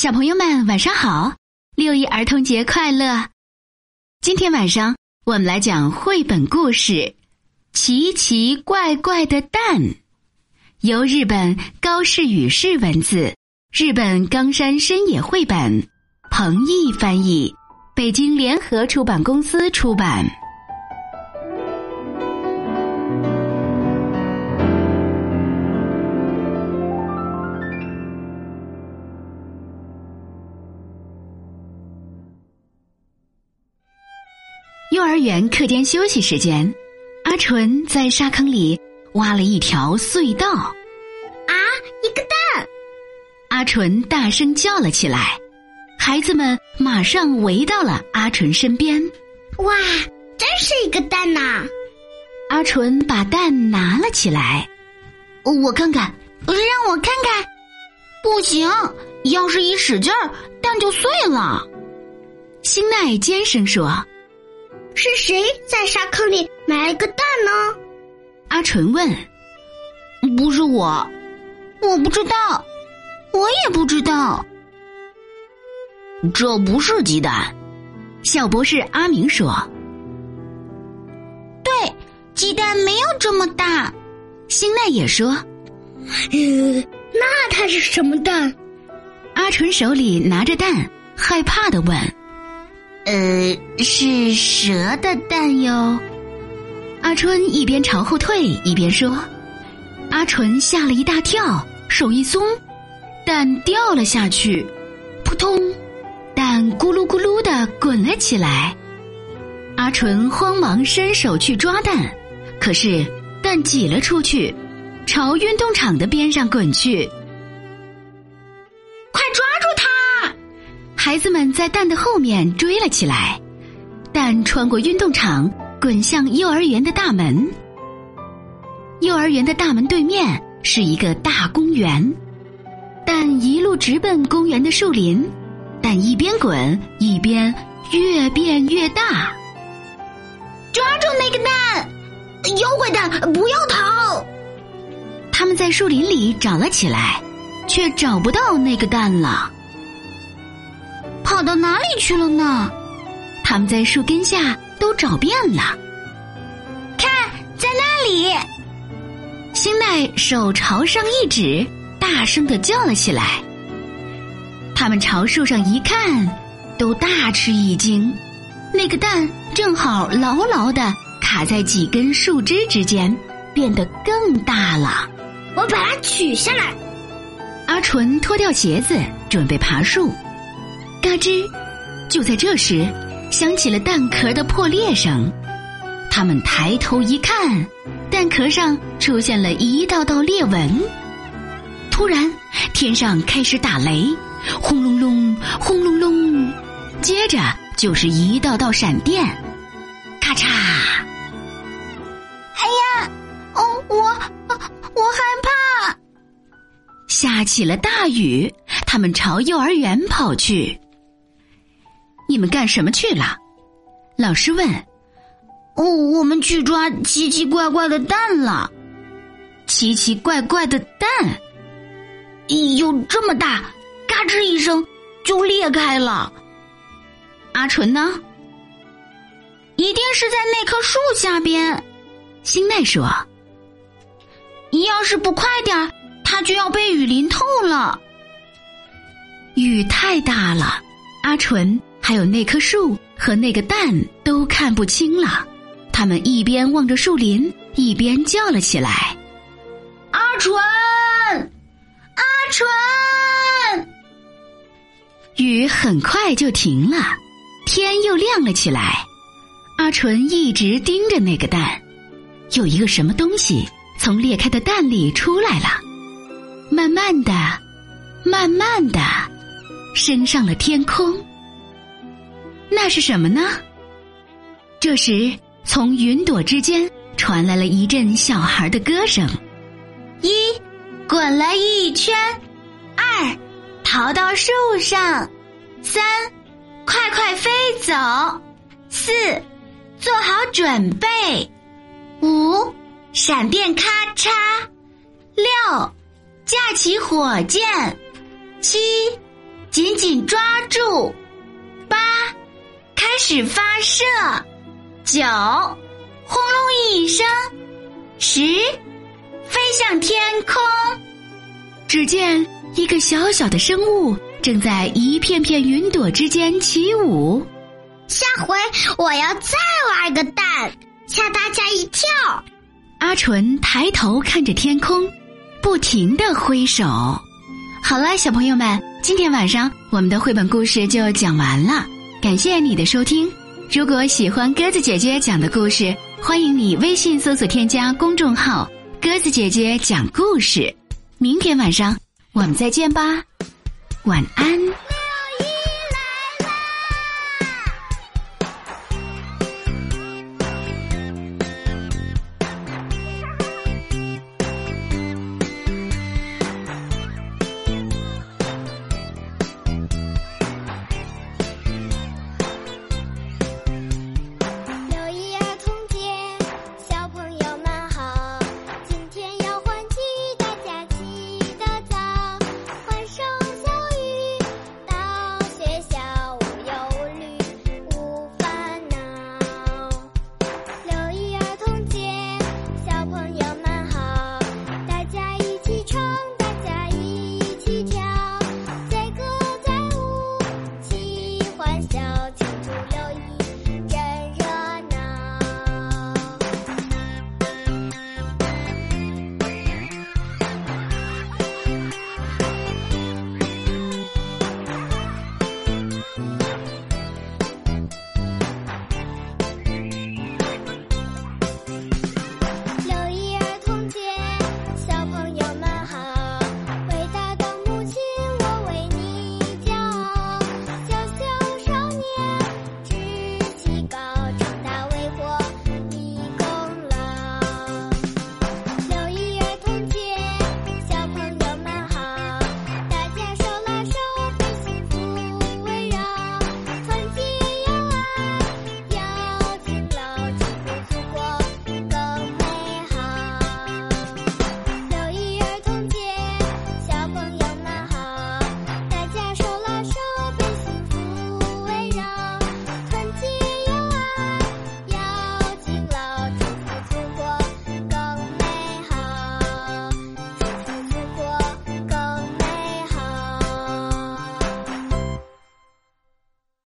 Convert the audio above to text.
小朋友们晚上好，六一儿童节快乐！今天晚上我们来讲绘本故事《奇奇怪怪的蛋》，由日本高市宇士文字，日本冈山深野绘本，彭毅翻译，北京联合出版公司出版。幼儿园课间休息时间，阿纯在沙坑里挖了一条隧道。啊，一个蛋！阿纯大声叫了起来，孩子们马上围到了阿纯身边。哇，真是一个蛋呐！阿纯把蛋拿了起来，我看看，让我看看。不行，要是一使劲儿，蛋就碎了。星奈尖声说。是谁在沙坑里埋了个蛋呢？阿纯问。不是我，我不知道，我也不知道。这不是鸡蛋，小博士阿明说。对，鸡蛋没有这么大。星奈也说。呃，那它是什么蛋？阿纯手里拿着蛋，害怕的问。呃，是蛇的蛋哟。阿春一边朝后退一边说：“阿纯吓了一大跳，手一松，蛋掉了下去，扑通，蛋咕噜咕噜的滚了起来。阿纯慌忙伸手去抓蛋，可是蛋挤了出去，朝运动场的边上滚去。孩子们在蛋的后面追了起来，蛋穿过运动场，滚向幼儿园的大门。幼儿园的大门对面是一个大公园，蛋一路直奔公园的树林，蛋一边滚一边越变越大。抓住那个蛋，妖怪蛋，不要逃！他们在树林里找了起来，却找不到那个蛋了。跑到哪里去了呢？他们在树根下都找遍了。看，在那里！星奈手朝上一指，大声的叫了起来。他们朝树上一看，都大吃一惊。那个蛋正好牢牢的卡在几根树枝之间，变得更大了。我把它取下来。阿纯脱掉鞋子，准备爬树。嘎吱！就在这时，响起了蛋壳的破裂声。他们抬头一看，蛋壳上出现了一道道裂纹。突然，天上开始打雷，轰隆隆，轰隆隆，接着就是一道道闪电，咔嚓！哎呀，哦，我我害怕！下起了大雨，他们朝幼儿园跑去。你们干什么去了？老师问。哦，我们去抓奇奇怪怪的蛋了。奇奇怪怪的蛋，有这么大，嘎吱一声就裂开了。阿纯呢？一定是在那棵树下边。星奈说。要是不快点儿它就要被雨淋透了。雨太大了，阿纯。还有那棵树和那个蛋都看不清了，他们一边望着树林，一边叫了起来：“阿纯，阿纯！”雨很快就停了，天又亮了起来。阿纯一直盯着那个蛋，有一个什么东西从裂开的蛋里出来了，慢慢的，慢慢的，升上了天空。那是什么呢？这时，从云朵之间传来了一阵小孩的歌声：一，滚了一圈；二，逃到树上；三，快快飞走；四，做好准备；五，闪电咔嚓；六，架起火箭；七，紧紧抓住。八，开始发射。九，轰隆一声。十，飞向天空。只见一个小小的生物正在一片片云朵之间起舞。下回我要再玩个蛋，吓大家一跳。阿纯抬头看着天空，不停的挥手。好了，小朋友们，今天晚上我们的绘本故事就讲完了。感谢你的收听。如果喜欢鸽子姐姐讲的故事，欢迎你微信搜索添加公众号“鸽子姐姐讲故事”。明天晚上我们再见吧，晚安。